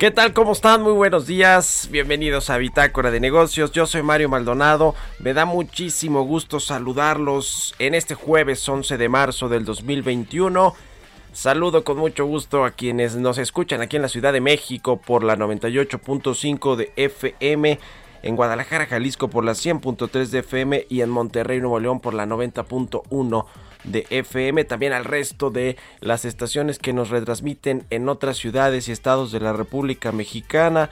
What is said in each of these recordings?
¿Qué tal? ¿Cómo están? Muy buenos días. Bienvenidos a Bitácora de Negocios. Yo soy Mario Maldonado. Me da muchísimo gusto saludarlos en este jueves 11 de marzo del 2021. Saludo con mucho gusto a quienes nos escuchan aquí en la Ciudad de México por la 98.5 de FM, en Guadalajara, Jalisco por la 100.3 de FM y en Monterrey, Nuevo León por la 90.1 de FM, también al resto de las estaciones que nos retransmiten en otras ciudades y estados de la República Mexicana.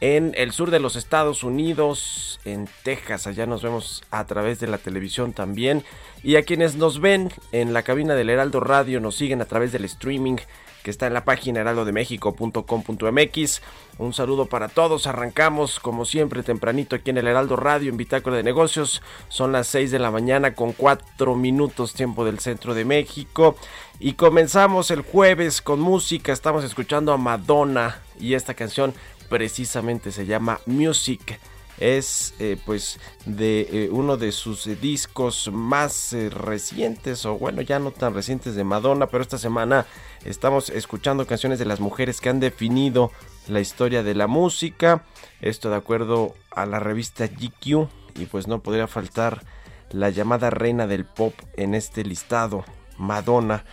En el sur de los Estados Unidos, en Texas, allá nos vemos a través de la televisión también. Y a quienes nos ven en la cabina del Heraldo Radio, nos siguen a través del streaming que está en la página heraldodemexico.com.mx. Un saludo para todos. Arrancamos como siempre tempranito aquí en el Heraldo Radio en Bitácora de Negocios. Son las 6 de la mañana con 4 minutos tiempo del centro de México. Y comenzamos el jueves con música. Estamos escuchando a Madonna y esta canción precisamente se llama Music es eh, pues de eh, uno de sus discos más eh, recientes o bueno ya no tan recientes de Madonna pero esta semana estamos escuchando canciones de las mujeres que han definido la historia de la música esto de acuerdo a la revista GQ y pues no podría faltar la llamada reina del pop en este listado Madonna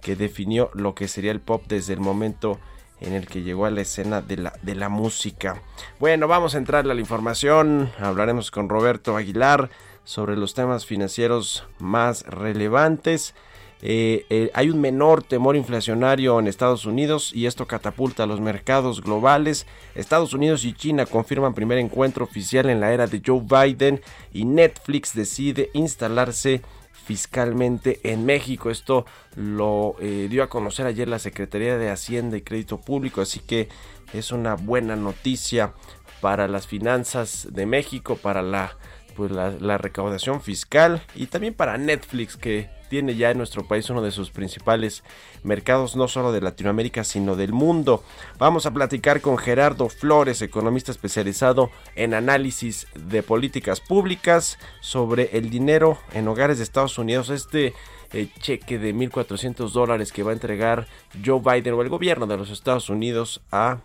que definió lo que sería el pop desde el momento en el que llegó a la escena de la, de la música. Bueno, vamos a entrar a la información. Hablaremos con Roberto Aguilar sobre los temas financieros más relevantes. Eh, eh, hay un menor temor inflacionario en Estados Unidos y esto catapulta los mercados globales. Estados Unidos y China confirman primer encuentro oficial en la era de Joe Biden y Netflix decide instalarse fiscalmente en México. Esto lo eh, dio a conocer ayer la Secretaría de Hacienda y Crédito Público, así que es una buena noticia para las finanzas de México, para la, pues la recaudación fiscal y también para Netflix que tiene ya en nuestro país uno de sus principales mercados, no solo de Latinoamérica, sino del mundo. Vamos a platicar con Gerardo Flores, economista especializado en análisis de políticas públicas, sobre el dinero en hogares de Estados Unidos. Este eh, cheque de 1.400 dólares que va a entregar Joe Biden o el gobierno de los Estados Unidos a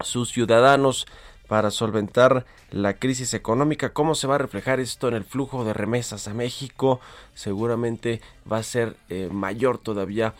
sus ciudadanos para solventar la crisis económica. ¿Cómo se va a reflejar esto en el flujo de remesas a México? Seguramente va a ser eh, mayor todavía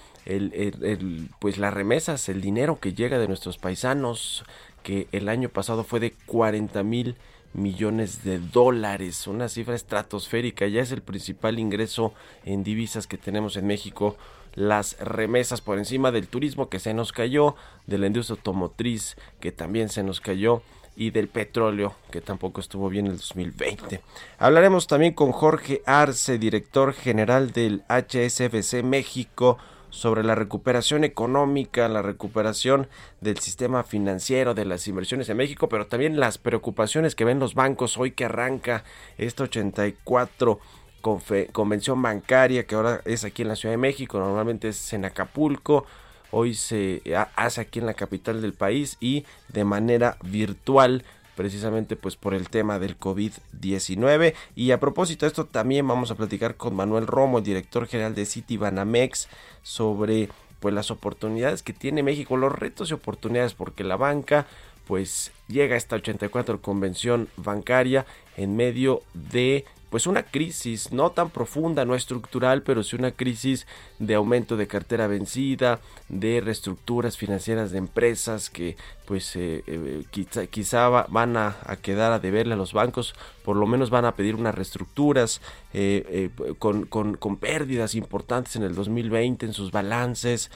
pues las remesas, el dinero que llega de nuestros paisanos, que el año pasado fue de 40 mil millones de dólares, una cifra estratosférica, ya es el principal ingreso en divisas que tenemos en México las remesas por encima del turismo que se nos cayó, de la industria automotriz que también se nos cayó y del petróleo, que tampoco estuvo bien en el 2020. Hablaremos también con Jorge Arce, director general del HSBC México, sobre la recuperación económica, la recuperación del sistema financiero, de las inversiones en México, pero también las preocupaciones que ven los bancos hoy que arranca esta 84 convención bancaria que ahora es aquí en la Ciudad de México, normalmente es en Acapulco, hoy se hace aquí en la capital del país y de manera virtual precisamente pues por el tema del COVID-19 y a propósito de esto también vamos a platicar con Manuel Romo, el director general de City Banamex sobre pues las oportunidades que tiene México, los retos y oportunidades porque la banca pues llega a esta 84 convención bancaria en medio de pues una crisis no tan profunda, no estructural, pero sí una crisis de aumento de cartera vencida, de reestructuras financieras de empresas que pues eh, eh, quizá, van a, quedar a deberle a los bancos, por lo menos van a pedir unas reestructuras eh, con, con, pérdidas importantes en el 2020 en sus balances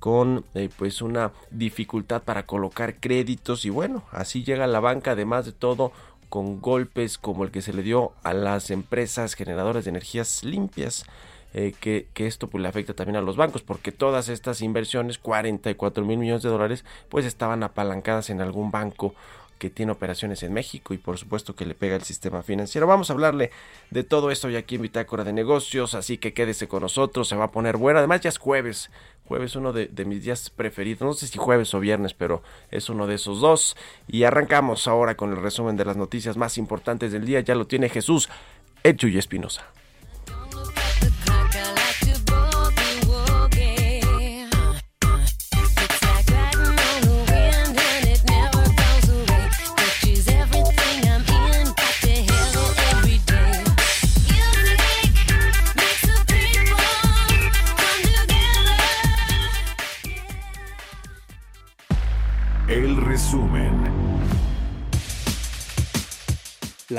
con pues una dificultad para colocar créditos y bueno así llega la banca además de todo con golpes como el que se le dio a las empresas generadoras de energías limpias. Eh, que, esto pues le afecta también a los bancos porque todas estas inversiones 44 mil millones de dólares pues estaban apalancadas en algún banco que tiene operaciones en México y por supuesto que le pega el sistema financiero. Vamos a hablarle de todo esto ya aquí en Bitácora de Negocios, así que quédese con nosotros, se va a poner bueno. Además ya es jueves, jueves uno de, mis días preferidos, no sé si jueves o viernes, pero es uno de esos dos. Y arrancamos ahora con el resumen de las noticias más importantes del día, ya lo tiene Jesús y Espinosa.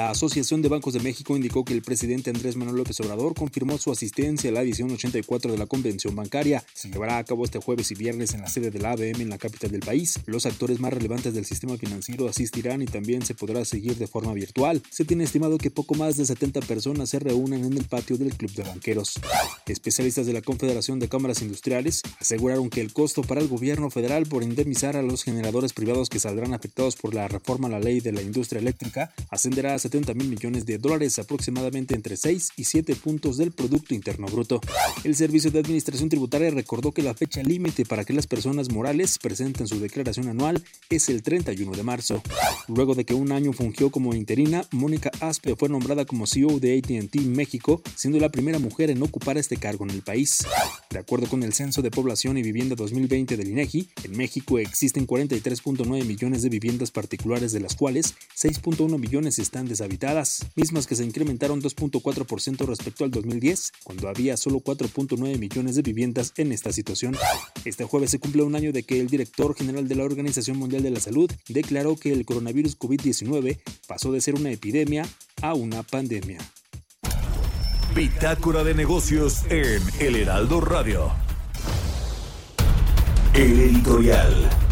La Asociación de Bancos de México indicó que el presidente Andrés Manuel López Obrador confirmó su asistencia a la edición 84 de la Convención Bancaria. Se llevará a cabo este jueves y viernes en la sede de la ABM en la capital del país. Los actores más relevantes del sistema financiero asistirán y también se podrá seguir de forma virtual. Se tiene estimado que poco más de 70 personas se reúnen en el patio del Club de Banqueros. Especialistas de la Confederación de Cámaras Industriales aseguraron que el costo para el gobierno federal por indemnizar a los generadores privados que saldrán afectados por la reforma a la ley de la industria eléctrica ascenderá a 70 mil millones de dólares, aproximadamente entre 6 y 7 puntos del Producto Interno Bruto. El Servicio de Administración Tributaria recordó que la fecha límite para que las personas morales presenten su declaración anual es el 31 de marzo. Luego de que un año fungió como interina, Mónica Aspe fue nombrada como CEO de ATT México, siendo la primera mujer en ocupar este cargo en el país. De acuerdo con el Censo de Población y Vivienda 2020 del INEGI, en México existen 43.9 millones de viviendas particulares, de las cuales 6.1 millones están deshabitadas, mismas que se incrementaron 2.4% respecto al 2010, cuando había solo 4.9 millones de viviendas en esta situación. Este jueves se cumple un año de que el director general de la Organización Mundial de la Salud declaró que el coronavirus COVID-19 pasó de ser una epidemia a una pandemia. Bitácora de negocios en El Heraldo Radio. El editorial.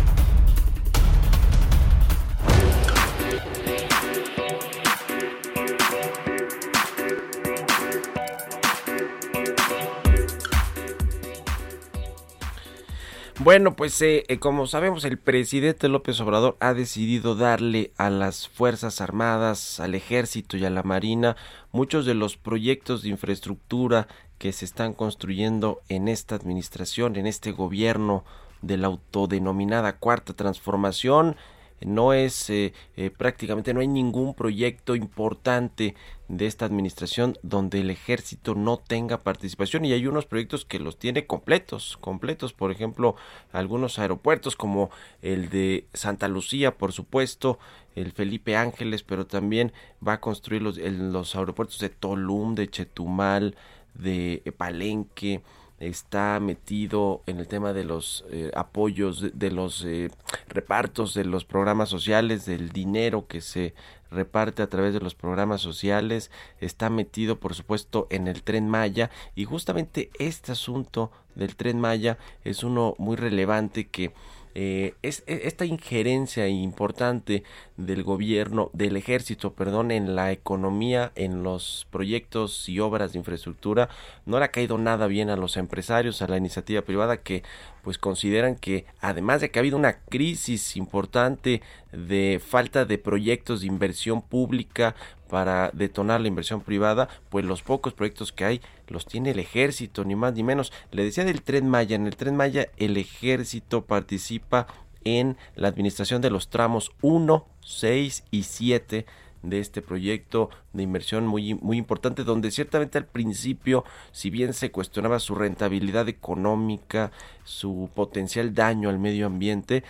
Bueno, pues eh, eh, como sabemos, el presidente López Obrador ha decidido darle a las Fuerzas Armadas, al Ejército y a la Marina muchos de los proyectos de infraestructura que se están construyendo en esta administración, en este gobierno de la autodenominada Cuarta Transformación no es eh, eh, prácticamente no hay ningún proyecto importante de esta administración donde el ejército no tenga participación y hay unos proyectos que los tiene completos, completos, por ejemplo, algunos aeropuertos como el de Santa Lucía, por supuesto, el Felipe Ángeles, pero también va a construir los, los aeropuertos de Tolum, de Chetumal, de Palenque, está metido en el tema de los eh, apoyos, de, los eh, repartos de los programas sociales, del dinero que se reparte a través de los programas sociales, está metido por supuesto en el tren Maya y justamente este asunto del tren Maya es uno muy relevante que eh, es, e, esta injerencia importante del gobierno, del ejército, perdón, en la economía, en los proyectos y obras de infraestructura, no le ha caído nada bien a los empresarios, a la iniciativa privada que pues consideran que además de que ha habido una crisis importante de falta de proyectos de inversión pública para detonar la inversión privada, pues los pocos proyectos que hay los tiene el ejército, ni más ni menos. Le decía del tren Maya, en el tren Maya el ejército participa en la administración de los tramos 1, 6 y 7 de este proyecto de inversión muy, muy importante, donde ciertamente al principio, si bien se cuestionaba su rentabilidad económica, su potencial daño al medio ambiente,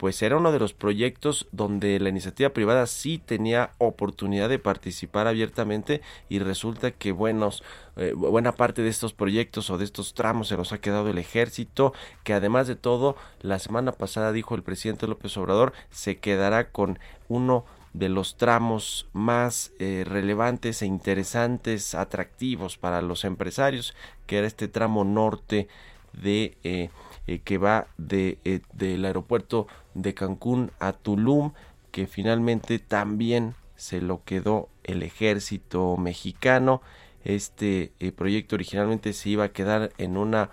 pues era uno de los proyectos donde la iniciativa privada sí tenía oportunidad de participar abiertamente y resulta que buenos eh, buena parte de estos proyectos o de estos tramos se los ha quedado el ejército que además de todo la semana pasada dijo el presidente López Obrador se quedará con uno de los tramos más eh, relevantes e interesantes, atractivos para los empresarios, que era este tramo norte de eh, eh, que va de, eh, del aeropuerto de Cancún a Tulum, que finalmente también se lo quedó el ejército mexicano. Este eh, proyecto originalmente se iba a quedar en una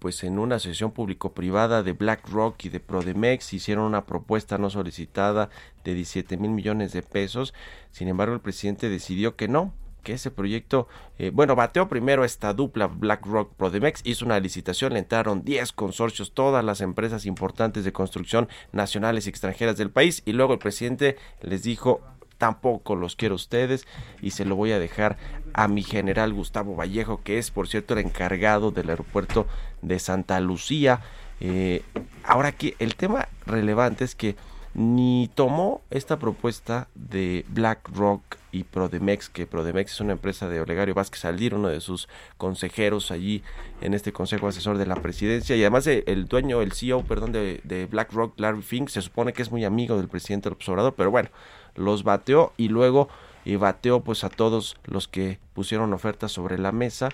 pues en una asociación público-privada de BlackRock y de Prodemex hicieron una propuesta no solicitada de 17 mil millones de pesos. Sin embargo, el presidente decidió que no, que ese proyecto, eh, bueno, bateó primero esta dupla BlackRock Prodemex, hizo una licitación, le entraron 10 consorcios, todas las empresas importantes de construcción nacionales y extranjeras del país, y luego el presidente les dijo, tampoco los quiero ustedes y se lo voy a dejar a mi general Gustavo Vallejo, que es, por cierto, el encargado del aeropuerto de Santa Lucía. Eh, ahora que el tema relevante es que ni tomó esta propuesta de BlackRock y Prodemex, que Prodemex es una empresa de Olegario Vázquez Aldir, uno de sus consejeros allí en este consejo asesor de la presidencia, y además el dueño, el CEO, perdón, de, de, BlackRock, Larry Fink, se supone que es muy amigo del presidente López Obrador, pero bueno, los bateó y luego y bateó pues a todos los que pusieron ofertas sobre la mesa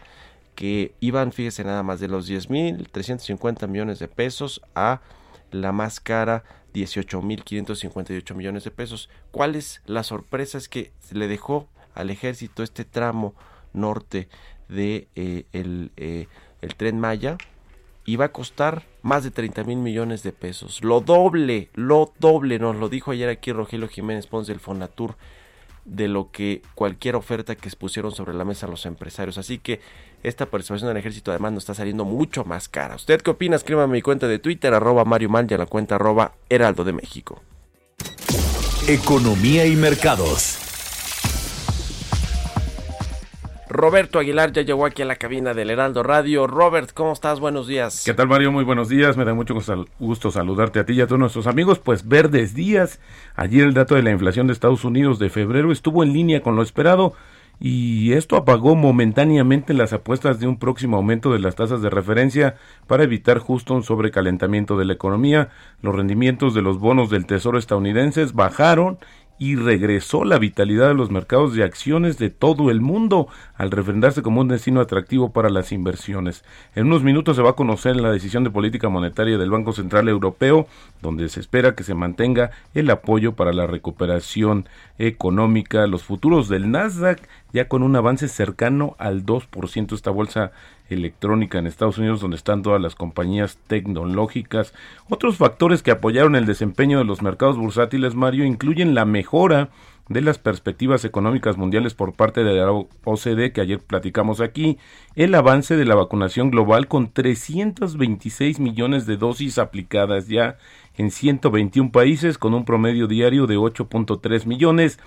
que iban, fíjese nada más, de los 10 mil 350 millones de pesos a la más cara 18.558 millones de pesos. ¿Cuál es la sorpresa? Es que le dejó al ejército este tramo norte de eh, eh, el, tren Maya iba a costar más de 30 mil millones de pesos. Lo doble, lo doble, nos lo dijo ayer aquí Rogelio Jiménez Pons del Fonatur de lo que cualquier oferta que expusieron sobre la mesa los empresarios. Así que esta participación del ejército además nos está saliendo mucho más cara. ¿Usted qué opina? Escríbame mi cuenta de Twitter, arroba Mario Mal y a la cuenta arroba Heraldo de México. Economía y mercados. Roberto Aguilar ya llegó aquí a la cabina del Heraldo Radio. Robert, ¿cómo estás? Buenos días. ¿Qué tal, Mario? Muy buenos días. Me da mucho gusto saludarte a ti y a todos nuestros amigos. Pues verdes días. Ayer el dato de la inflación de Estados Unidos de febrero estuvo en línea con lo esperado y esto apagó momentáneamente las apuestas de un próximo aumento de las tasas de referencia para evitar justo un sobrecalentamiento de la economía. Los rendimientos de los bonos del Tesoro estadounidenses bajaron y regresó la vitalidad de los mercados de acciones de todo el mundo al refrendarse como un destino atractivo para las inversiones. En unos minutos se va a conocer la decisión de política monetaria del Banco Central Europeo, donde se espera que se mantenga el apoyo para la recuperación económica. Los futuros del Nasdaq ya con un avance cercano al 2%, esta bolsa electrónica en Estados Unidos, donde están todas las compañías tecnológicas. Otros factores que apoyaron el desempeño de los mercados bursátiles, Mario, incluyen la mejora de las perspectivas económicas mundiales por parte de la OCDE que ayer platicamos aquí, el avance de la vacunación global con 326 millones de dosis aplicadas ya en 121 países con un promedio diario de 8.3 millones,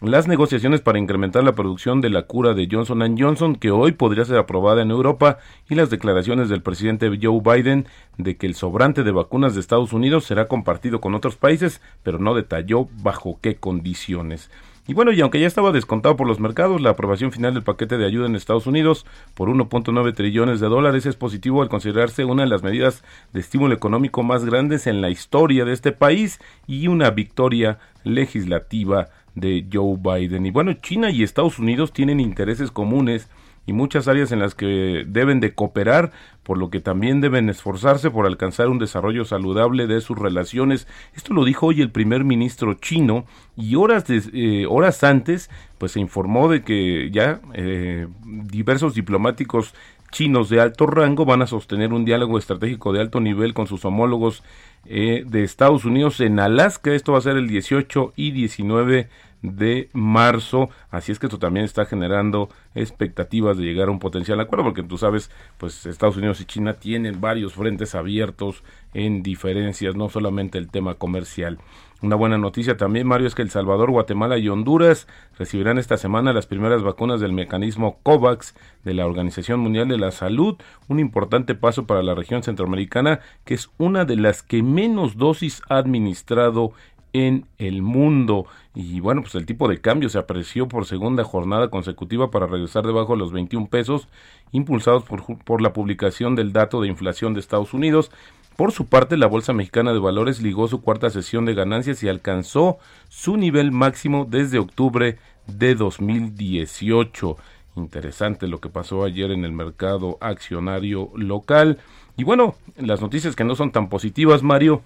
las negociaciones para incrementar la producción de la cura de Johnson Johnson, que hoy podría ser aprobada en Europa, y las declaraciones del presidente Joe Biden de que el sobrante de vacunas de Estados Unidos será compartido con otros países, pero no detalló bajo qué condiciones. Y bueno, y aunque ya estaba descontado por los mercados, la aprobación final del paquete de ayuda en Estados Unidos por 1.9 trillones de dólares es positivo al considerarse una de las medidas de estímulo económico más grandes en la historia de este país y una victoria legislativa de Joe Biden. Y bueno, China y Estados Unidos tienen intereses comunes y muchas áreas en las que deben de cooperar, por lo que también deben esforzarse por alcanzar un desarrollo saludable de sus relaciones. Esto lo dijo hoy el primer ministro chino y horas, eh, horas antes pues se informó de que ya eh, diversos diplomáticos chinos de alto rango van a sostener un diálogo estratégico de alto nivel con sus homólogos eh, de Estados Unidos en Alaska. Esto va a ser el 18 y 19 de marzo. Así es que esto también está generando expectativas de llegar a un potencial acuerdo, porque tú sabes, pues Estados Unidos y China tienen varios frentes abiertos en diferencias, no solamente el tema comercial. Una buena noticia también, Mario, es que El Salvador, Guatemala y Honduras recibirán esta semana las primeras vacunas del mecanismo COVAX de la Organización Mundial de la Salud, un importante paso para la región centroamericana, que es una de las que menos dosis ha administrado en el mundo. Y bueno, pues el tipo de cambio se apreció por segunda jornada consecutiva para regresar debajo de los 21 pesos, impulsados por, por la publicación del dato de inflación de Estados Unidos. Por su parte, la Bolsa Mexicana de Valores ligó su cuarta sesión de ganancias y alcanzó su nivel máximo desde octubre de 2018. Interesante lo que pasó ayer en el mercado accionario local. Y bueno, las noticias que no son tan positivas, Mario,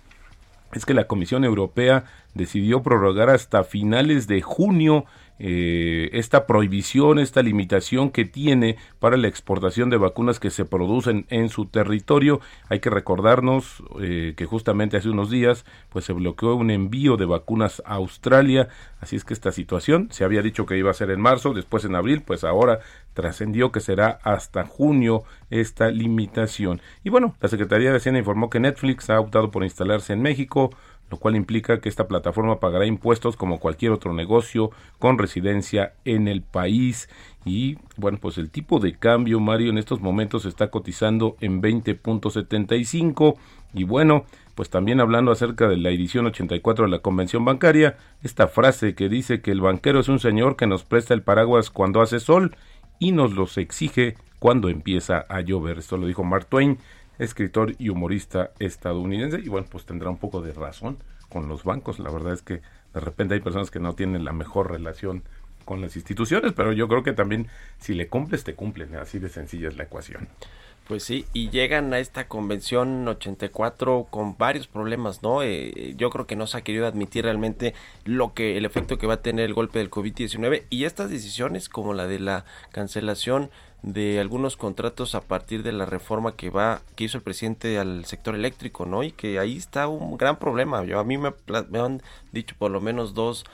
es que la Comisión Europea decidió prorrogar hasta finales de junio eh, esta prohibición, esta limitación que tiene para la exportación de vacunas que se producen en su territorio. Hay que recordarnos eh, que justamente hace unos días pues se bloqueó un envío de vacunas a Australia, así es que esta situación se había dicho que iba a ser en marzo, después en abril, pues ahora trascendió que será hasta junio esta limitación. Y bueno, la Secretaría de Hacienda informó que Netflix ha optado por instalarse en México, lo cual implica que esta plataforma pagará impuestos como cualquier otro negocio con residencia en el país. Y bueno, pues el tipo de cambio, Mario, en estos momentos está cotizando en 20.75. Y bueno, pues también hablando acerca de la edición 84 de la Convención Bancaria, esta frase que dice que el banquero es un señor que nos presta el paraguas cuando hace sol y nos los exige cuando empieza a llover. Esto lo dijo Mark Twain, escritor y humorista estadounidense. Y bueno, pues tendrá un poco de razón con los bancos. La verdad es que de repente hay personas que no tienen la mejor relación con las instituciones, pero yo creo que también si le cumples, te cumplen. Así de sencilla es la ecuación. Pues sí, y llegan a esta convención 84 con varios problemas, ¿no? Eh, yo creo que no se ha querido admitir realmente lo que el efecto que va a tener el golpe del COVID-19 y estas decisiones como la de la cancelación de algunos contratos a partir de la reforma que va que hizo el presidente al sector eléctrico, ¿no? Y que ahí está un gran problema. Yo a mí me, me han dicho por lo menos dos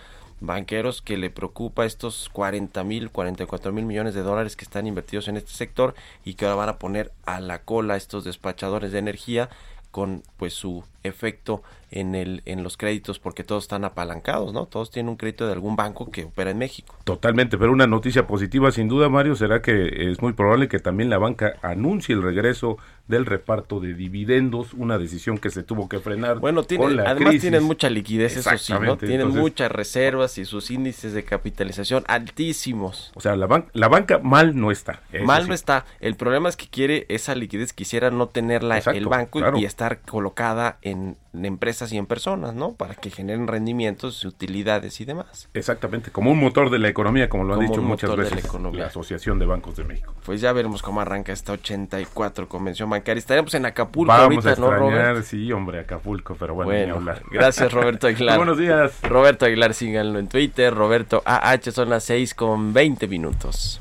banqueros que le preocupa estos 40 mil, 44 mil millones de dólares que están invertidos en este sector y que ahora van a poner a la cola estos despachadores de energía con pues su efecto en el en los créditos porque todos están apalancados, ¿no? Todos tienen un crédito de algún banco que opera en México. Totalmente, pero una noticia positiva sin duda, Mario, será que es muy probable que también la banca anuncie el regreso del reparto de dividendos, una decisión que se tuvo que frenar. Bueno, tiene, además tienen mucha liquidez, eso sí, ¿no? Tienen muchas reservas y sus índices de capitalización altísimos. O sea, la, la banca mal no está. Mal no está. El problema es que quiere esa liquidez, quisiera no tenerla el banco y estar colocada en empresas y en personas, ¿no? Para que generen rendimientos, utilidades y demás. Exactamente, como un motor de la economía, como lo han dicho muchas veces la, la, Asociación de Bancos de México. Pues ya veremos cómo arranca esta 84 convención bancaria. Estaremos en Acapulco Vamos ahorita, a ¿no, Robert? Sí, hombre, Acapulco, pero bueno, bueno hablar. Gracias, Roberto Aguilar. Buenos días. Roberto Aguilar, síganlo en Twitter. Roberto AH, son las 6 con 20 minutos.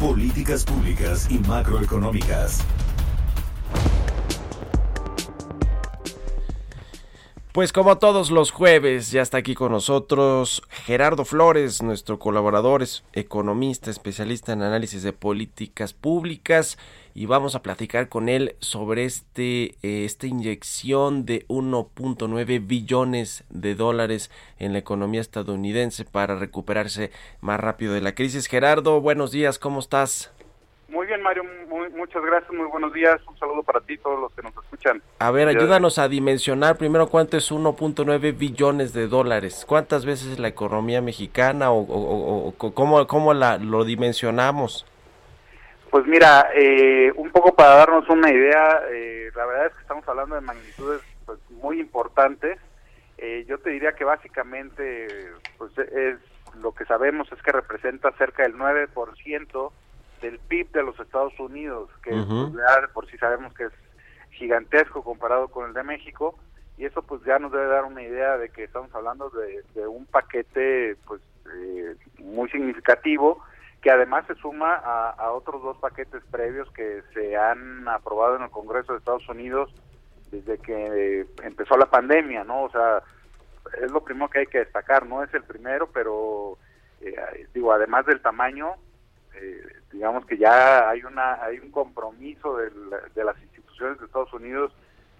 Políticas públicas y macroeconómicas. Pues como todos los jueves, ya está aquí con nosotros Gerardo Flores, nuestro colaborador, es economista, especialista en análisis de políticas públicas y vamos a platicar con él sobre este eh, esta inyección de 1.9 billones de dólares en la economía estadounidense para recuperarse más rápido de la crisis. Gerardo, buenos días, ¿cómo estás? Muy bien, Mario, muchas gracias, muy buenos días. Un saludo para ti, todos los que nos escuchan. A ver, ayúdanos a dimensionar primero cuánto es 1.9 billones de dólares. ¿Cuántas veces la economía mexicana o, cómo, cómo la, lo dimensionamos? Pues mira, eh, un poco para darnos una idea, eh, la verdad es que estamos hablando de magnitudes pues, muy importantes. Eh, yo te diría que básicamente, pues es lo que sabemos es que representa cerca del 9% del PIB de los Estados Unidos, que pues, por si sabemos que es gigantesco comparado con el de México, y eso pues ya nos debe dar una idea de que estamos hablando de, un paquete pues eh, muy significativo que además se suma a, otros dos paquetes previos que se han aprobado en el Congreso de Estados Unidos desde que empezó la pandemia, ¿no? O sea, es lo primero que hay que destacar, no es el primero, pero eh, digo, además del tamaño, eh, digamos que ya hay una hay un compromiso de las instituciones de Estados Unidos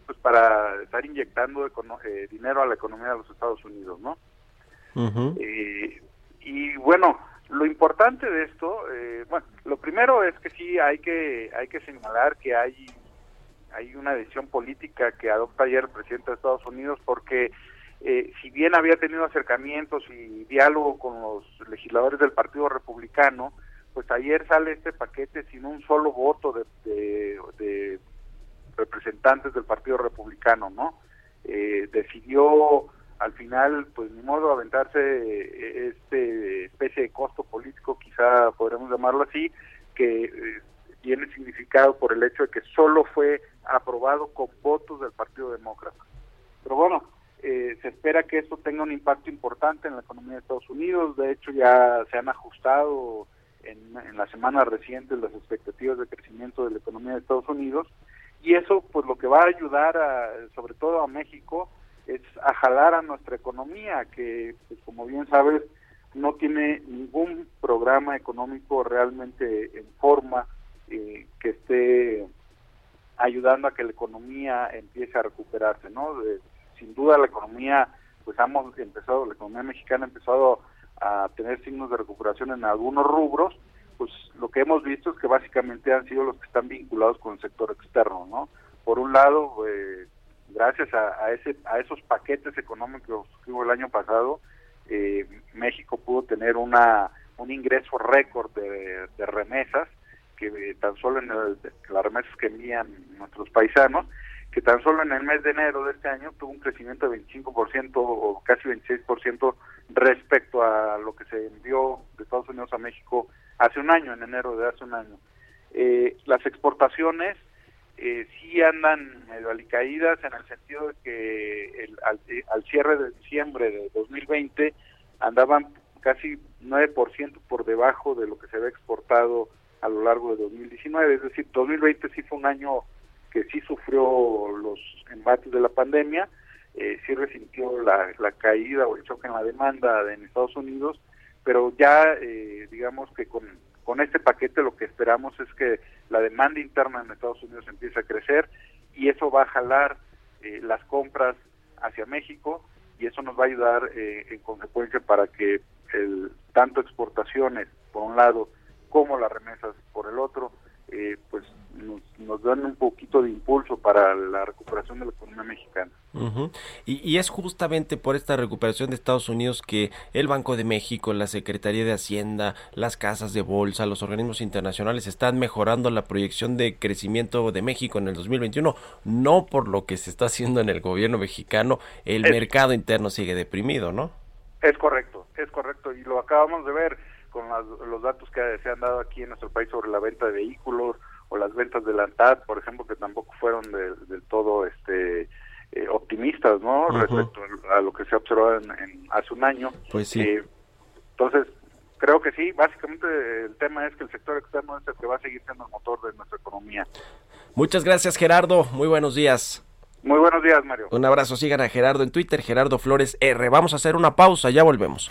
pues para estar inyectando eh, dinero a la economía de los Estados Unidos, ¿no? Eh, y bueno, lo importante de esto, eh, bueno, lo primero es que sí hay que hay que señalar que hay hay una decisión política que adopta ayer el presidente de Estados Unidos porque si bien había tenido acercamientos y diálogo con los legisladores del Partido Republicano, pues ayer sale este paquete sin un solo voto de, de representantes del Partido Republicano, ¿no? Eh, decidió al final, pues ni modo, aventarse eh, este especie de costo político, quizá podremos llamarlo así, que eh, tiene significado por el hecho de que solo fue aprobado con votos del Partido Demócrata. Pero bueno, se espera que esto tenga un impacto importante en la economía de Estados Unidos. De hecho, ya se han ajustado en, en las semanas recientes las expectativas de crecimiento de la economía de Estados Unidos y eso pues lo que va a ayudar a, sobre todo a México es a jalar a nuestra economía que pues, como bien sabes no tiene ningún programa económico realmente en forma eh, que esté ayudando a que la economía empiece a recuperarse no sin duda la economía pues hemos empezado la economía mexicana ha empezado a tener signos de recuperación en algunos rubros pues lo que hemos visto es que básicamente han sido los que están vinculados con el sector externo, ¿no? Por un lado, eh, gracias a, ese, a esos paquetes económicos que hubo el año pasado, eh, México pudo tener una un ingreso récord de, remesas, que eh, tan solo en las remesas que envían nuestros paisanos, que tan solo en el mes de enero de este año tuvo un crecimiento de 25% o casi 26% respecto a lo que se envió de Estados Unidos a México hace un año, en enero de hace un año. Eh, las exportaciones eh, sí andan medio alicaídas en el sentido de que el, al, cierre de diciembre de 2020 andaban casi 9% por debajo de lo que se había exportado a lo largo de 2019. Es decir, 2020 sí fue un año que sí sufrió los embates de la pandemia, eh, sí resintió la, la caída o el choque en la demanda en Estados Unidos, pero ya eh, digamos que con, con este paquete lo que esperamos es que la demanda interna en Estados Unidos empiece a crecer y eso va a jalar eh, las compras hacia México y eso nos va a ayudar eh, en consecuencia para que el, tanto exportaciones por un lado como las remesas por el otro eh, pues nos, nos, dan un poquito de impulso para la recuperación de la economía mexicana. y, es justamente por esta recuperación de Estados Unidos que el Banco de México, la Secretaría de Hacienda, las casas de bolsa, los organismos internacionales están mejorando la proyección de crecimiento de México en el 2021, no por lo que se está haciendo en el gobierno mexicano, el mercado interno sigue deprimido, ¿no? Es correcto, es correcto, y lo acabamos de ver con los datos que se han dado aquí en nuestro país sobre la venta de vehículos o las ventas de la ANTAD, por ejemplo, que tampoco fueron del todo este eh, optimistas, ¿no? Respecto a lo que se observó en, hace un año. Pues sí. Eh, entonces, creo que sí, básicamente el tema es que el sector externo es el que va a seguir siendo el motor de nuestra economía. Muchas gracias, Gerardo. Muy buenos días. Muy buenos días, Mario. Un abrazo. Sigan a Gerardo en Twitter, Gerardo Flores R. Vamos a hacer una pausa, ya volvemos.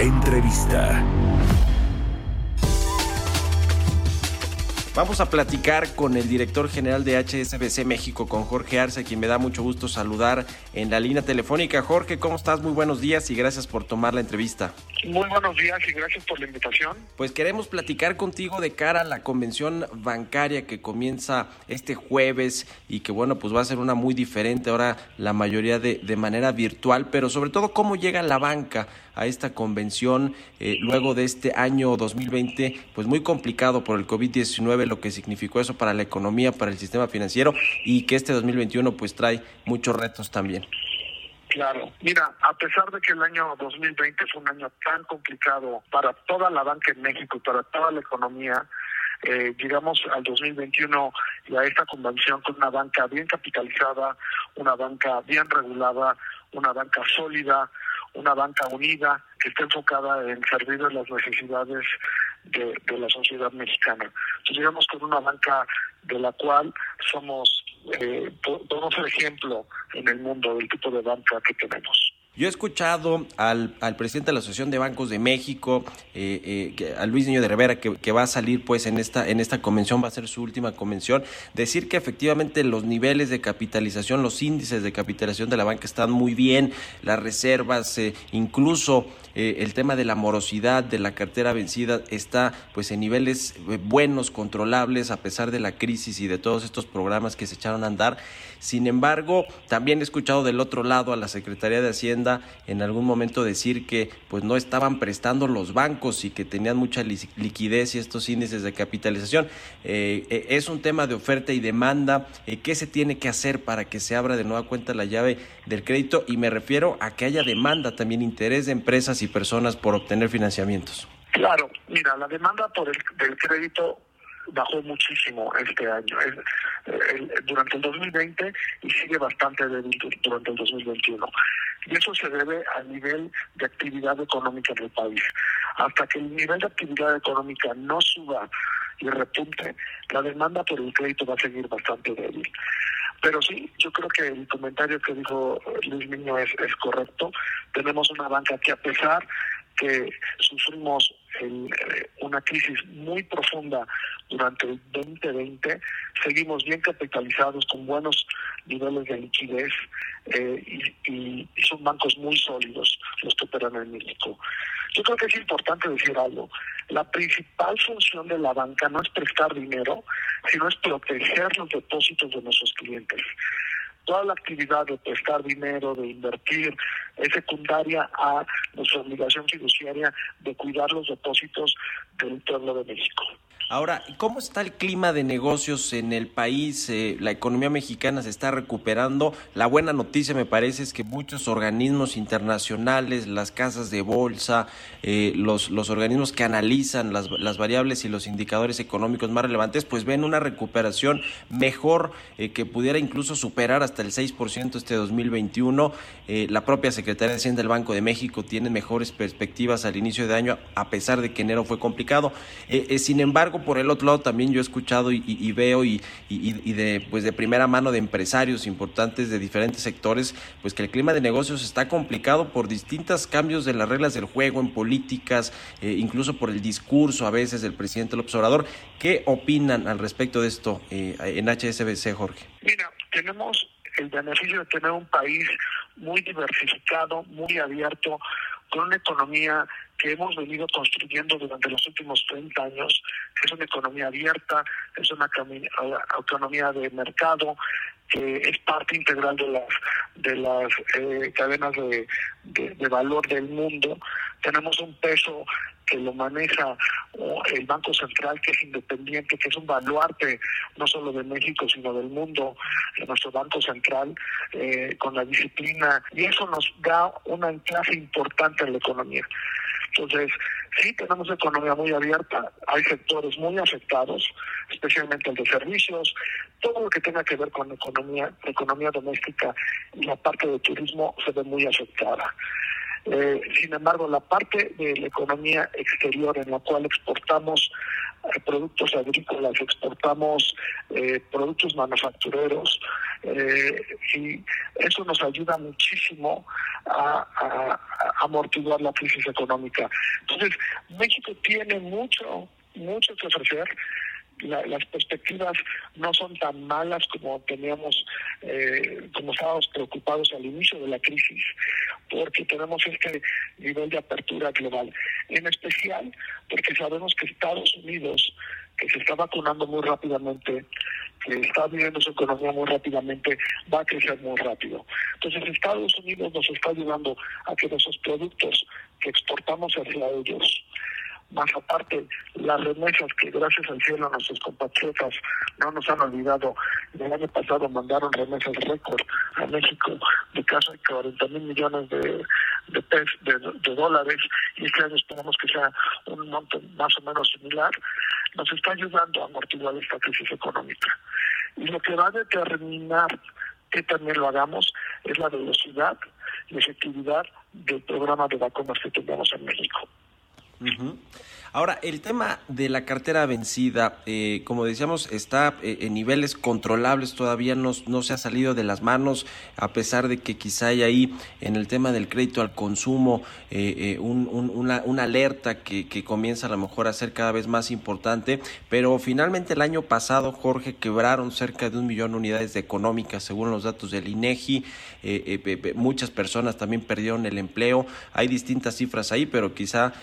Entrevista. Vamos a platicar con el director general de HSBC México, con Jorge Arce, a quien me da mucho gusto saludar en la línea telefónica. Jorge, ¿cómo estás? Muy buenos días y gracias por tomar la entrevista. Muy buenos días y gracias por la invitación. Pues queremos platicar contigo de cara a la convención bancaria que comienza este jueves y que bueno, pues va a ser una muy diferente ahora la mayoría de, de manera virtual, pero sobre todo cómo llega la banca a esta convención eh, luego de este año 2020, pues muy complicado por el COVID-19, lo que significó eso para la economía, para el sistema financiero y que este 2021 pues trae muchos retos también. Claro, mira, a pesar de que el año 2020 fue un año tan complicado para toda la banca en México, para toda la economía, eh, llegamos al 2021 y a esta convención con una banca bien capitalizada, una banca bien regulada, una banca sólida, una banca unida que esté enfocada en servir las necesidades de, la sociedad mexicana. Entonces llegamos con una banca de la cual somos, eh, ejemplo en el mundo del tipo de banca que tenemos. Yo he escuchado al, al, presidente de la Asociación de Bancos de México, eh, eh, a Luis Niño de Rivera, que, que, va a salir pues en esta, en esta convención, va a ser su última convención, decir que efectivamente los niveles de capitalización, los índices de capitalización de la banca están muy bien, las reservas, eh, incluso eh, el tema de la morosidad, de la cartera vencida, está pues en niveles eh, buenos, controlables, a pesar de la crisis y de todos estos programas que se echaron a andar. Sin embargo, también he escuchado del otro lado a la Secretaría de Hacienda en algún momento decir que pues no estaban prestando los bancos y que tenían mucha liquidez y estos índices de capitalización. Eh, es un tema de oferta y demanda. ¿Qué se tiene que hacer para que se abra de nueva cuenta la llave del crédito? Y me refiero a que haya demanda, también interés de empresas y personas por obtener financiamientos. Claro, mira, la demanda por el del crédito bajó muchísimo este año, el, durante el 2020 y sigue bastante débil durante el 2021. Y eso se debe al nivel de actividad económica del país. Hasta que el nivel de actividad económica no suba y repunte, la demanda por el crédito va a seguir bastante débil. Pero sí, yo creo que el comentario que dijo Luis Niño es, correcto. Tenemos una banca que a pesar que sufrimos el, una crisis muy profunda durante el 2020, seguimos bien capitalizados con buenos niveles de liquidez eh, y, y, son bancos muy sólidos los que operan en México. Yo creo que es importante decir algo. La principal función de la banca no es prestar dinero, sino es proteger los depósitos de nuestros clientes toda la actividad de prestar dinero, de invertir, es secundaria a nuestra obligación fiduciaria de cuidar los depósitos del pueblo de México. Ahora, ¿cómo está el clima de negocios en el país? Eh, la economía mexicana se está recuperando. La buena noticia me parece es que muchos organismos internacionales, las casas de bolsa, eh, los, los organismos que analizan las, las, variables y los indicadores económicos más relevantes, pues ven una recuperación mejor eh, que pudiera incluso superar hasta el 6% este 2021. Eh, la propia Secretaría de Hacienda del Banco de México tiene mejores perspectivas al inicio de año, a pesar de que enero fue complicado. sin embargo, por el otro lado también yo he escuchado y, y veo y, y, de pues de primera mano de empresarios importantes de diferentes sectores, pues que el clima de negocios está complicado por distintos cambios de las reglas del juego en políticas, eh, incluso por el discurso a veces del presidente López Obrador. ¿Qué opinan al respecto de esto eh, en HSBC, Jorge? Mira, tenemos el beneficio de tener un país muy diversificado, muy abierto, con una economía que hemos venido construyendo durante los últimos 30 años, que es una economía abierta, es una autonomía de mercado, que es parte integral de las de las eh, cadenas de, de, valor del mundo. Tenemos un peso que lo maneja el Banco Central, que es independiente, que es un baluarte no solo de México, sino del mundo, de nuestro Banco Central, eh, con la disciplina, y eso nos da una anclaje importante en la economía. Entonces, sí tenemos economía muy abierta, hay sectores muy afectados, especialmente el de servicios, todo lo que tenga que ver con economía, economía doméstica y la parte de turismo se ve muy afectada. Eh, sin embargo, la parte de la economía exterior en la cual exportamos eh, productos agrícolas, exportamos eh, productos manufactureros eh, y eso nos ayuda muchísimo a, a, amortiguar la crisis económica. Entonces, México tiene mucho, mucho que ofrecer las perspectivas no son tan malas como teníamos, eh, como estábamos preocupados al inicio de la crisis, porque tenemos este nivel de apertura global. En especial porque sabemos que Estados Unidos, que se está vacunando muy rápidamente, que está viviendo su economía muy rápidamente, va a crecer muy rápido. Entonces Estados Unidos nos está ayudando a que nuestros productos que exportamos hacia ellos más aparte las remesas que gracias al cielo nuestros compatriotas no nos han olvidado. El año pasado mandaron remesas récord a México de casi 40 mil millones de, de, dólares y este año esperamos que sea un monto más o menos similar. Nos está ayudando a amortiguar esta crisis económica. Y lo que va a determinar que también lo hagamos es la velocidad y efectividad del programa de vacunas que tengamos en México. Ahora, el tema de la cartera vencida, eh, como decíamos, está eh, en niveles controlables, todavía no, no, se ha salido de las manos, a pesar de que quizá hay ahí en el tema del crédito al consumo eh, una, una, alerta que, que, comienza a lo mejor a ser cada vez más importante, pero finalmente el año pasado, Jorge, quebraron cerca de un millón de unidades de económicas, según los datos del INEGI, muchas personas también perdieron el empleo, hay distintas cifras ahí, pero quizá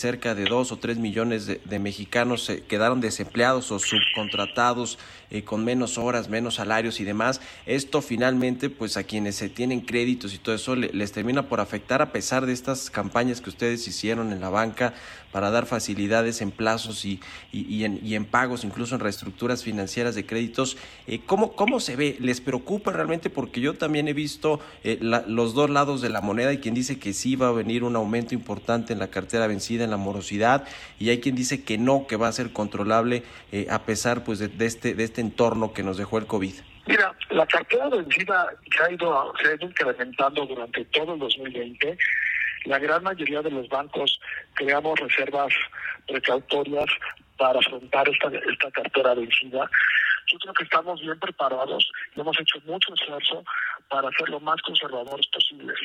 cerca de dos o tres millones de, mexicanos se quedaron desempleados o subcontratados eh, con menos horas, menos salarios y demás. Esto finalmente, pues a quienes se tienen créditos y todo eso les termina por afectar a pesar de estas campañas que ustedes hicieron en la banca para dar facilidades en plazos y, y, en, y en, pagos, incluso en reestructuras financieras de créditos. Eh, ¿cómo, ¿Cómo se ve? ¿Les preocupa realmente? Porque yo también he visto eh, los dos lados de la moneda y quien dice que sí va a venir un aumento importante en la cartera vencida, en la morosidad, y hay quien dice que no, que va a ser controlable eh, a pesar pues de, este de este entorno que nos dejó el COVID. Mira, la cartera vencida se ha ido, se ha ido incrementando durante todo el 2020. La gran mayoría de los bancos creamos reservas precautorias para afrontar esta, esta cartera vencida. Yo creo que estamos bien preparados y hemos hecho mucho esfuerzo para ser lo más conservadores posibles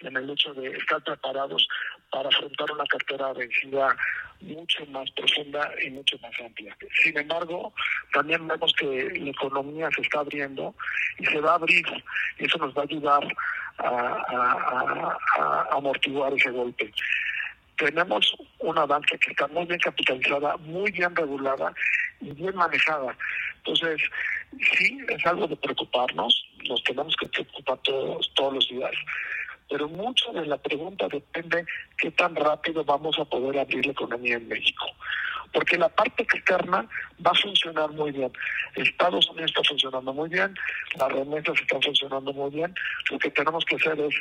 en el hecho de estar preparados para afrontar una cartera vencida mucho más profunda y mucho más amplia. Sin embargo, también vemos que la economía se está abriendo y se va a abrir y eso nos va a ayudar a, a amortiguar ese golpe tenemos una banca que está muy bien capitalizada, muy bien regulada y bien manejada. Entonces, sí, es algo de preocuparnos, nos tenemos que preocupar todos, todos los días, pero mucho de la pregunta depende qué tan rápido vamos a poder abrir la economía en México. Porque la parte externa va a funcionar muy bien. Estados Unidos está funcionando muy bien, las remesas están funcionando muy bien. Lo que tenemos que hacer es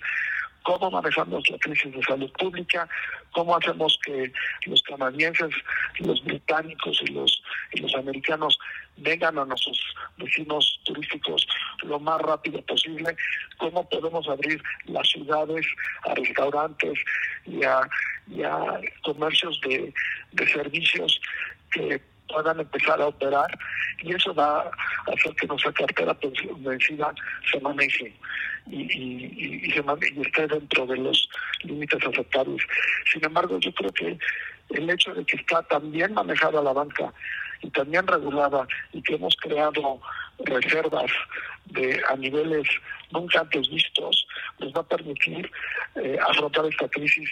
cómo manejamos la crisis de salud pública, cómo hacemos que los canadienses, los británicos y los, y los americanos vengan a nuestros vecinos turísticos lo más rápido posible, cómo podemos abrir las ciudades a restaurantes y a, comercios de, de servicios que puedan empezar a operar y eso va a hacer que nuestra cartera vencida se maneje y, y, y, se y esté dentro de los límites aceptables. Sin embargo, yo creo que el hecho de que está tan bien manejada la banca y también regulada y que hemos creado reservas de a niveles nunca antes vistos nos va a permitir eh, afrontar esta crisis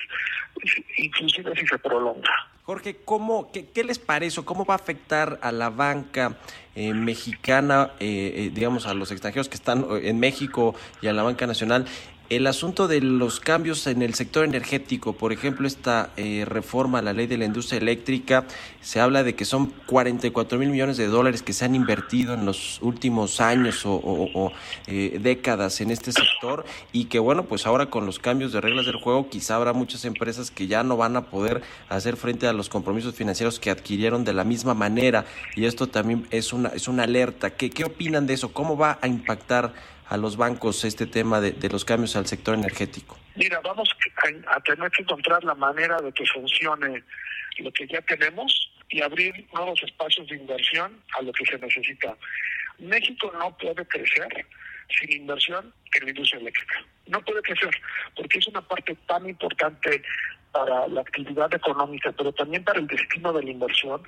inclusive si se prolonga. Jorge, ¿cómo, qué, les parece o cómo va a afectar a la banca eh, mexicana, eh, digamos, a los extranjeros que están en México y a la banca nacional el asunto de los cambios en el sector energético, por ejemplo, esta eh, reforma a la ley de la industria eléctrica, se habla de que son 44 mil millones de dólares que se han invertido en los últimos años o, eh, décadas en este sector y que bueno, pues ahora con los cambios de reglas del juego quizá habrá muchas empresas que ya no van a poder hacer frente a los compromisos financieros que adquirieron de la misma manera y esto también es una, es una alerta. ¿Qué, qué opinan de eso? ¿Cómo va a impactar a los bancos este tema de, los cambios al sector energético? Mira, vamos a, tener que encontrar la manera de que funcione lo que ya tenemos y abrir nuevos espacios de inversión a lo que se necesita. México no puede crecer sin inversión en la industria eléctrica. No puede crecer, porque es una parte tan importante para la actividad económica, pero también para el destino de la inversión,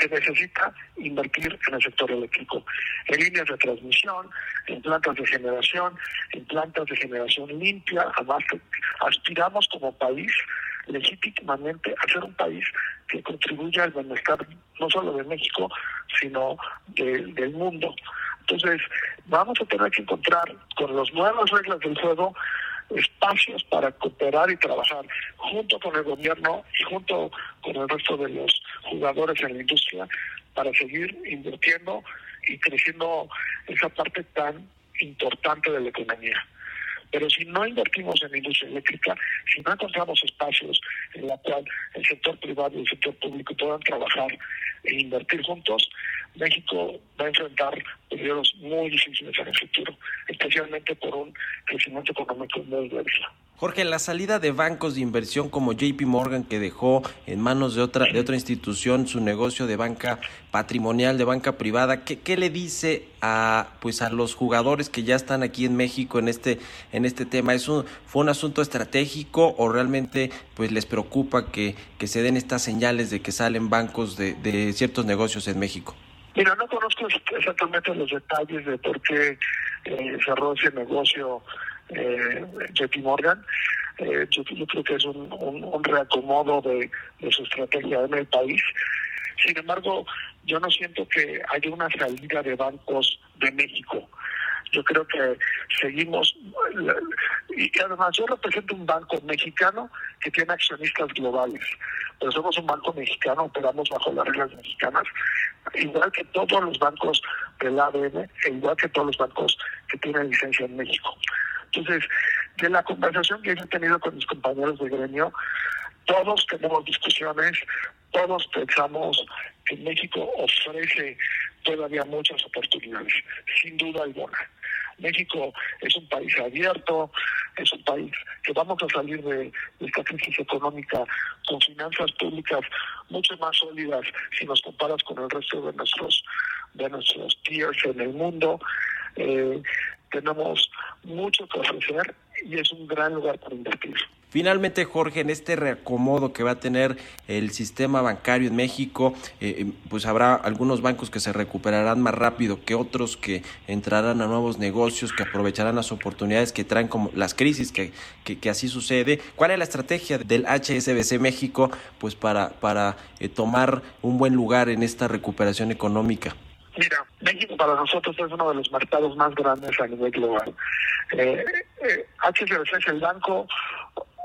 se necesita invertir en el sector eléctrico, en líneas de transmisión, en plantas de generación, en plantas de generación limpia. Además, aspiramos como país legítimamente a ser un país que contribuya al bienestar no solo de México, sino del mundo. Entonces, vamos a tener que encontrar con las nuevas reglas del juego espacios para cooperar y trabajar junto con el gobierno y junto con el resto de los jugadores en la industria para seguir invirtiendo y creciendo esa parte tan importante de la economía. Pero si no invertimos en la industria eléctrica, si no encontramos espacios en los cuales el sector privado y el sector público puedan trabajar e invertir juntos, México va a enfrentar periodos muy difíciles en el futuro, especialmente por un crecimiento económico muy débil. Jorge, la salida de bancos de inversión como JP Morgan que dejó en manos de otra de otra institución su negocio de banca patrimonial, de banca privada, ¿qué, qué le dice a pues a los jugadores que ya están aquí en México en este en este tema? ¿Es un, fue un asunto estratégico o realmente pues les preocupa que, que se den estas señales de que salen bancos de, de ciertos negocios en México? Mira, no conozco exactamente los detalles de por qué eh, cerró ese negocio eh, JP Morgan. Eh, yo, creo que es un, un, reacomodo de, de, su estrategia en el país. Sin embargo, yo no siento que haya una salida de bancos de México. Yo creo que seguimos, y además yo represento un banco mexicano que tiene accionistas globales, pero somos un banco mexicano, operamos bajo las reglas mexicanas, igual que todos los bancos del ADN, e igual que todos los bancos que tienen licencia en México. Entonces, de la conversación que he tenido con mis compañeros de gremio, todos tenemos discusiones, todos pensamos que México ofrece todavía muchas oportunidades, sin duda alguna. México es un país abierto, es un país que vamos a salir de, esta crisis económica con finanzas públicas mucho más sólidas si nos comparas con el resto de nuestros de nuestros peers en el mundo. Eh, tenemos mucho que ofrecer y es un gran lugar para invertir. Finalmente, Jorge, en este reacomodo que va a tener el sistema bancario en México, eh, eh, pues habrá algunos bancos que se recuperarán más rápido que otros, que entrarán a nuevos negocios, que aprovecharán las oportunidades que traen como las crisis, que, que, así sucede. ¿Cuál es la estrategia del HSBC México pues para, para eh, tomar un buen lugar en esta recuperación económica? Mira, México para nosotros es uno de los mercados más grandes a nivel global. Eh, HSBC es el banco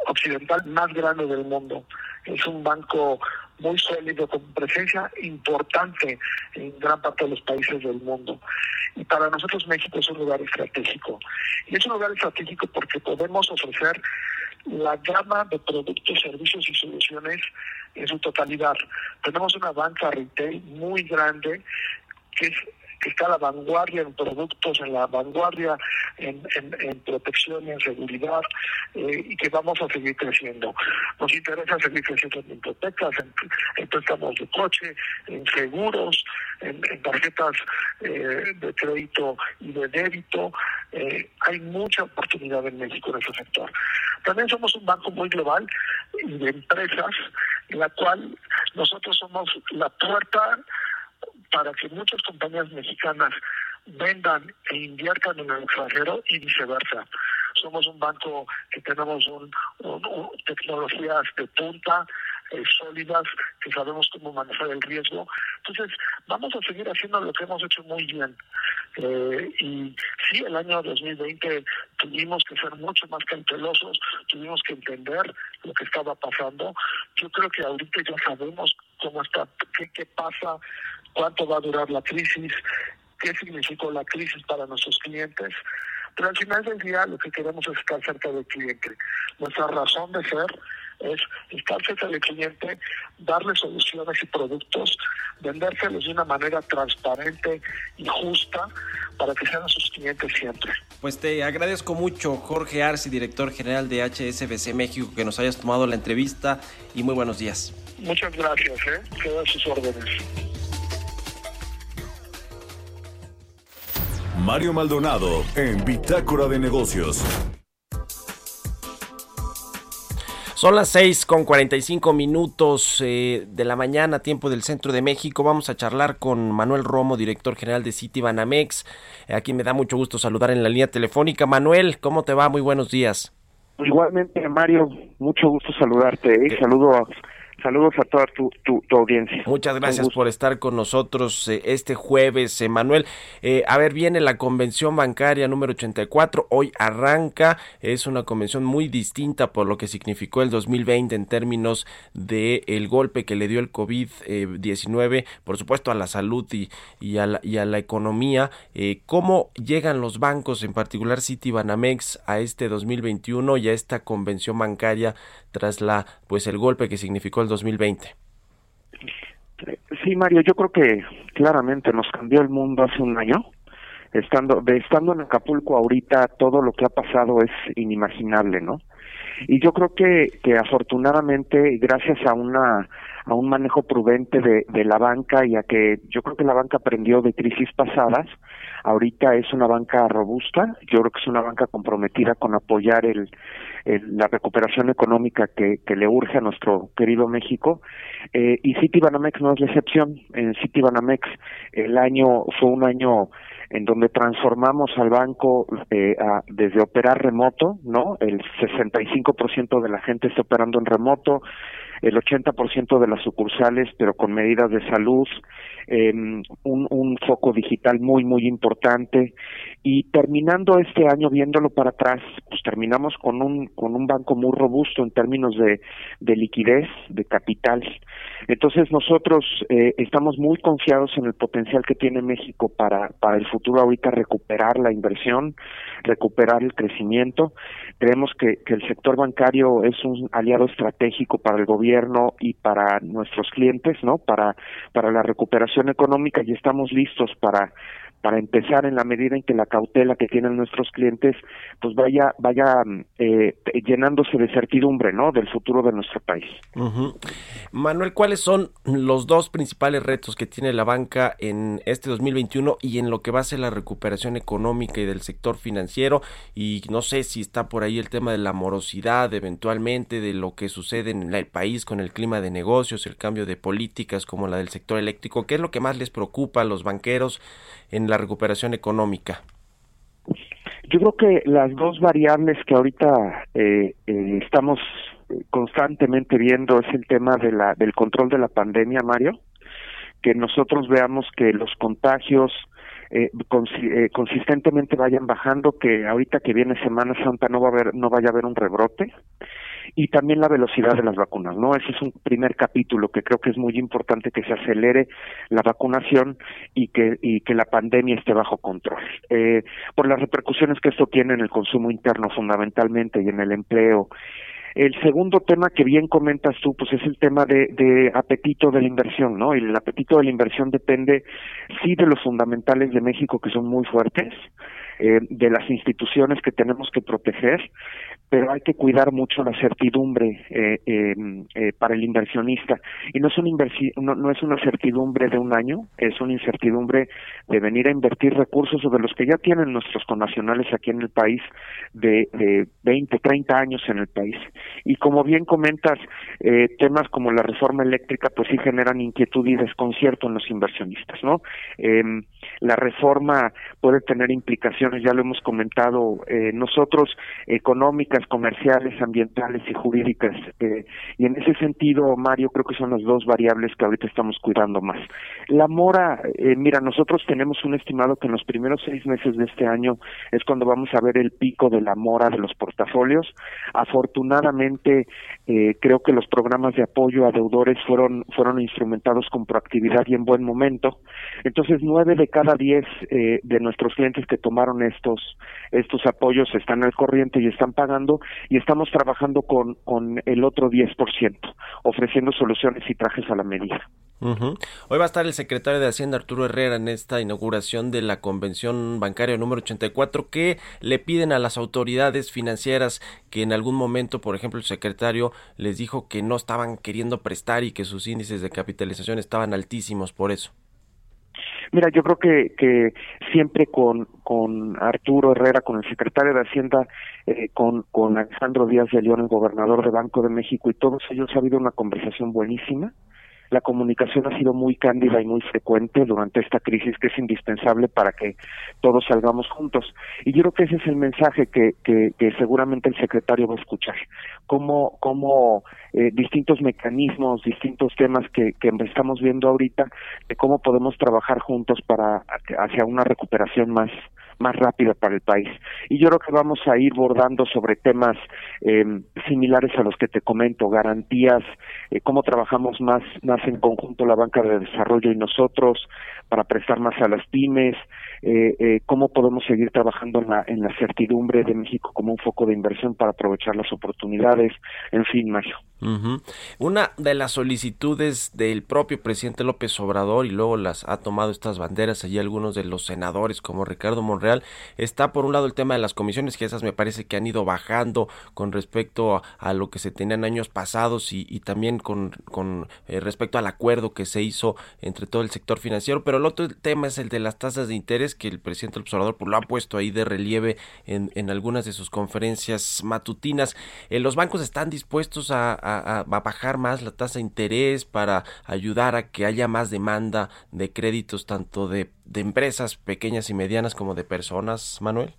occidental más grande del mundo. Es un banco muy sólido, con presencia importante en gran parte de los países del mundo. Y para nosotros México es un lugar estratégico. Y es un lugar estratégico porque podemos ofrecer la gama de productos, servicios y soluciones en su totalidad. Tenemos una banca retail muy grande que es que está a la vanguardia en productos, en la vanguardia en, en, protección y en seguridad eh, y que vamos a seguir creciendo. Nos interesa seguir creciendo en hipotecas, en, préstamos de coche, en seguros, en, tarjetas eh, de crédito y de débito. Eh, hay mucha oportunidad en México en ese sector. También somos un banco muy global de empresas, en la cual nosotros somos la puerta para que muchas compañías mexicanas vendan e inviertan en el extranjero y viceversa. Somos un banco que tenemos un, tecnologías de punta, eh, sólidas, que sabemos cómo manejar el riesgo. Entonces, vamos a seguir haciendo lo que hemos hecho muy bien. Eh, y sí, el año 2020 tuvimos que ser mucho más cautelosos, tuvimos que entender lo que estaba pasando. Yo creo que ahorita ya sabemos cómo está, qué, pasa cuánto va a durar la crisis, qué significó la crisis para nuestros clientes. Pero al final del día lo que queremos es estar cerca del cliente. Nuestra razón de ser es estar cerca del cliente, darle soluciones y productos, vendérselos de una manera transparente y justa para que sean sus clientes siempre. Pues te agradezco mucho, Jorge Arce, director general de HSBC México, que nos hayas tomado la entrevista y muy buenos días. Muchas gracias, ¿eh? quedan sus órdenes. Mario Maldonado en Bitácora de Negocios. Son las 6 con 45 minutos eh, de la mañana, tiempo del centro de México. Vamos a charlar con Manuel Romo, director general de City Banamex. Aquí me da mucho gusto saludar en la línea telefónica. Manuel, ¿cómo te va? Muy buenos días. Igualmente, Mario, mucho gusto saludarte. ¿eh? Saludo a Saludos a toda tu, audiencia. Muchas gracias por estar con nosotros eh, este jueves, Emanuel. Eh, a ver, viene la convención bancaria número 84, hoy arranca, es una convención muy distinta por lo que significó el 2020 en términos de el golpe que le dio el COVID-19, por supuesto a la salud y, y, a, la, y a la economía. Eh, ¿Cómo llegan los bancos, en particular Citibanamex, a este 2021 y a esta convención bancaria tras la pues el golpe que significó el 2020. Sí, Mario, yo creo que claramente nos cambió el mundo hace un año. Estando de estando en Acapulco ahorita todo lo que ha pasado es inimaginable, ¿no? Y yo creo que que afortunadamente gracias a una a un manejo prudente de, de la banca y a que yo creo que la banca aprendió de crisis pasadas, ahorita es una banca robusta, yo creo que es una banca comprometida con apoyar el, la recuperación económica que, que, le urge a nuestro querido México. Eh, y Citibanamex no es la excepción. En Citibanamex el año fue un año en donde transformamos al banco eh, desde operar remoto, ¿no? El 65% de la gente está operando en remoto, el 80% de las sucursales, pero con medidas de salud, eh, un, un foco digital muy, muy importante. Y terminando este año, viéndolo para atrás, pues terminamos con un, con un banco muy robusto en términos de, de liquidez, de capital. Entonces nosotros eh, estamos muy confiados en el potencial que tiene México para, para el futuro ahorita recuperar la inversión, recuperar el crecimiento. Creemos que, que el sector bancario es un aliado estratégico para el gobierno y para nuestros clientes, ¿no? Para, para la recuperación económica y estamos listos para para empezar en la medida en que la cautela que tienen nuestros clientes pues vaya vaya eh, llenándose de certidumbre no del futuro de nuestro país. Manuel cuáles son los dos principales retos que tiene la banca en este 2021 y en lo que va a ser la recuperación económica y del sector financiero y no sé si está por ahí el tema de la morosidad eventualmente de lo que sucede en el país con el clima de negocios el cambio de políticas como la del sector eléctrico. Qué es lo que más les preocupa a los banqueros en la recuperación económica? Yo creo que las dos variables que ahorita eh, eh, estamos constantemente viendo es el tema de la del control de la pandemia, Mario, que nosotros veamos que los contagios eh, consistentemente vayan bajando, que ahorita que viene Semana Santa no va a haber no vaya a haber un rebrote y también la velocidad de las vacunas, ¿no? Ese es un primer capítulo que creo que es muy importante que se acelere la vacunación y que y que la pandemia esté bajo control. Eh, por las repercusiones que esto tiene en el consumo interno fundamentalmente y en el empleo el segundo tema que bien comentas tú, pues es el tema de, apetito de la inversión, ¿no? Y el apetito de la inversión depende, sí, de los fundamentales de México que son muy fuertes, eh, de las instituciones que tenemos que proteger, pero hay que cuidar mucho la certidumbre eh, em, eh, para el inversionista. Y no es, una no, no, es una certidumbre de un año, es una incertidumbre de venir a invertir recursos sobre los que ya tienen nuestros connacionales aquí en el país de, de 20, 30 años en el país. Y como bien comentas, eh, temas como la reforma eléctrica pues sí generan inquietud y desconcierto en los inversionistas, ¿no? Em, la reforma puede tener implicaciones ya lo hemos comentado, eh, nosotros económicas, comerciales, ambientales y jurídicas. Eh, y en ese sentido, Mario, creo que son las dos variables que ahorita estamos cuidando más. La mora, eh, mira, nosotros tenemos un estimado que en los primeros seis meses de este año es cuando vamos a ver el pico de la mora de los portafolios. Afortunadamente, creo que los programas de apoyo a deudores fueron, fueron instrumentados con proactividad y en buen momento. Entonces, nueve de cada diez de nuestros clientes que tomaron estos estos apoyos están al corriente y están pagando y estamos trabajando con, el otro 10%, ofreciendo soluciones y trajes a la medida. Hoy va a estar el secretario de Hacienda Arturo Herrera en esta inauguración de la Convención Bancaria número 84 que le piden a las autoridades financieras que en algún momento, por ejemplo, el secretario les dijo que no estaban queriendo prestar y que sus índices de capitalización estaban altísimos por eso. Mira, yo creo que, que siempre con, con Arturo Herrera, con el secretario de Hacienda, eh, con, con Alejandro Díaz de León, el gobernador de Banco de México, y todos ellos ha habido una conversación buenísima la comunicación ha sido muy cándida y muy frecuente durante esta crisis que es indispensable para que todos salgamos juntos. Y yo creo que ese es el mensaje que, que, seguramente el secretario va a escuchar. Cómo, cómo eh, distintos mecanismos, distintos temas que, que estamos viendo ahorita, de cómo podemos trabajar juntos para hacia una recuperación más, más rápida para el país. Y yo creo que vamos a ir bordando sobre temas eh, similares a los que te comento, garantías, eh, cómo trabajamos más, más en conjunto la banca de desarrollo y nosotros para prestar más a las pymes, eh, eh, cómo podemos seguir trabajando en la, en la certidumbre de México como un foco de inversión para aprovechar las oportunidades, en fin, Mario. Una de las solicitudes del propio presidente López Obrador y luego las ha tomado estas banderas allí algunos de los senadores como Ricardo Monreal está por un lado el tema de las comisiones que esas me parece que han ido bajando con respecto a, lo que se tenían años pasados y, también con, con eh, respecto al acuerdo que se hizo entre todo el sector financiero. Pero el otro tema es el de las tasas de interés que el presidente López Obrador pues, lo ha puesto ahí de relieve en, en algunas de sus conferencias matutinas. Eh, los bancos están dispuestos a, bajar más la tasa de interés para ayudar a que haya más demanda de créditos tanto de, empresas pequeñas y medianas como de personas, Manuel?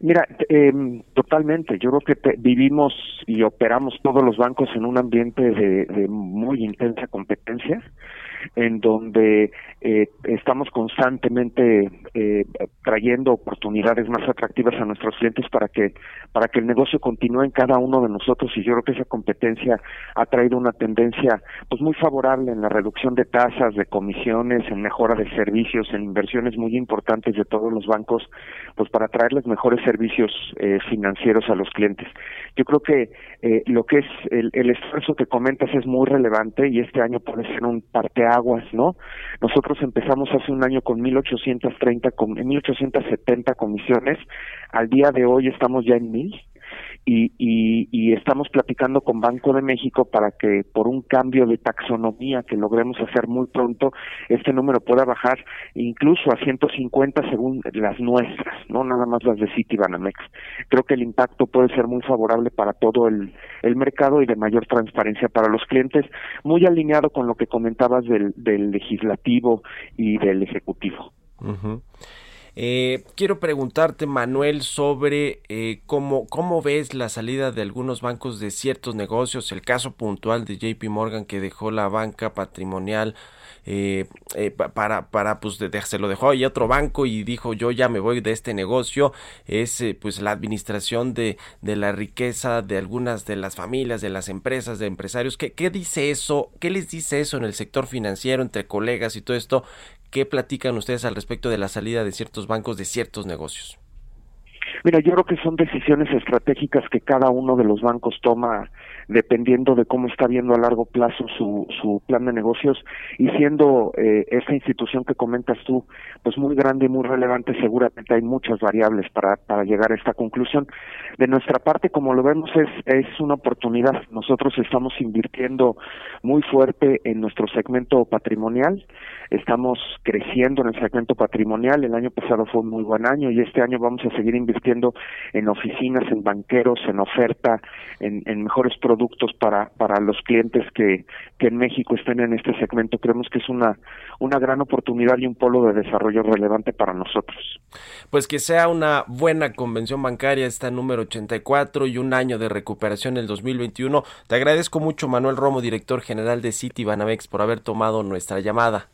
Mira, em, totalmente. Yo creo que vivimos y operamos todos los bancos en un ambiente de muy intensa competencia en donde eh, estamos constantemente eh, trayendo oportunidades más atractivas a nuestros clientes para que para que el negocio continúe en cada uno de nosotros y yo creo que esa competencia ha traído una tendencia pues muy favorable en la reducción de tasas, de comisiones, en mejora de servicios, en inversiones muy importantes de todos los bancos pues para traerles mejores servicios eh, financieros a los clientes. Yo creo que eh, lo que es el, esfuerzo que comentas es muy relevante y este año puede ser un parte aguas, ¿no? Nosotros empezamos hace un año con 1830 con 1870 comisiones, al día de hoy estamos ya en 1000 y, y, estamos platicando con Banco de México para que por un cambio de taxonomía que logremos hacer muy pronto, este número pueda bajar incluso a 150 según las nuestras, no nada más las de Citibanamex. Creo que el impacto puede ser muy favorable para todo el, mercado y de mayor transparencia para los clientes, muy alineado con lo que comentabas del, del legislativo y del ejecutivo. Eh, quiero preguntarte, Manuel, sobre eh, cómo, cómo ves la salida de algunos bancos de ciertos negocios, el caso puntual de JP Morgan que dejó la banca patrimonial eh, eh para, para pues se lo dejó ahí otro banco y dijo yo ya me voy de este negocio es pues la administración de, de la riqueza de algunas de las familias de las empresas de empresarios. ¿Qué, qué dice eso qué les dice eso en el sector financiero entre colegas y todo esto ¿Qué platican ustedes al respecto de la salida de ciertos bancos de ciertos negocios? Mira, yo creo que son decisiones estratégicas que cada uno de los bancos toma dependiendo de cómo está viendo a largo plazo su, su plan de negocios y siendo eh, esta institución que comentas tú, pues muy grande y muy relevante, seguramente hay muchas variables para, para llegar a esta conclusión. De nuestra parte, como lo vemos, es, es una oportunidad. Nosotros estamos invirtiendo muy fuerte en nuestro segmento patrimonial, estamos creciendo en el segmento patrimonial, el año pasado fue un muy buen año y este año vamos a seguir invirtiendo en oficinas, en banqueros, en oferta, en, en mejores productos productos para, para los clientes que, que en México estén en este segmento. Creemos que es una, una gran oportunidad y un polo de desarrollo relevante para nosotros. Pues que sea una buena convención bancaria esta número 84 y un año de recuperación el 2021. Te agradezco mucho Manuel Romo, director general de City Banamex, por haber tomado nuestra llamada.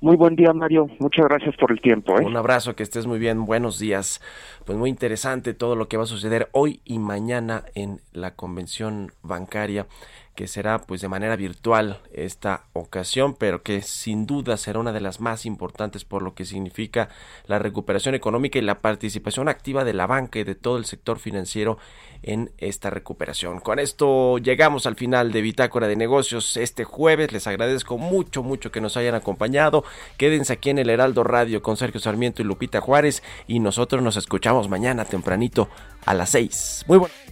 Muy buen día, Mario. Muchas gracias por el tiempo. ¿eh? Un abrazo, que estés muy bien. Buenos días. Pues muy interesante todo lo que va a suceder hoy y mañana en la convención bancaria que será pues de manera virtual esta ocasión, pero que sin duda será una de las más importantes por lo que significa la recuperación económica y la participación activa de la banca y de todo el sector financiero en esta recuperación. Con esto llegamos al final de Bitácora de Negocios este jueves. Les agradezco mucho, mucho que nos hayan acompañado. Quédense aquí en el Heraldo Radio con Sergio Sarmiento y Lupita Juárez y nosotros nos escuchamos mañana tempranito a las 6. Muy bueno.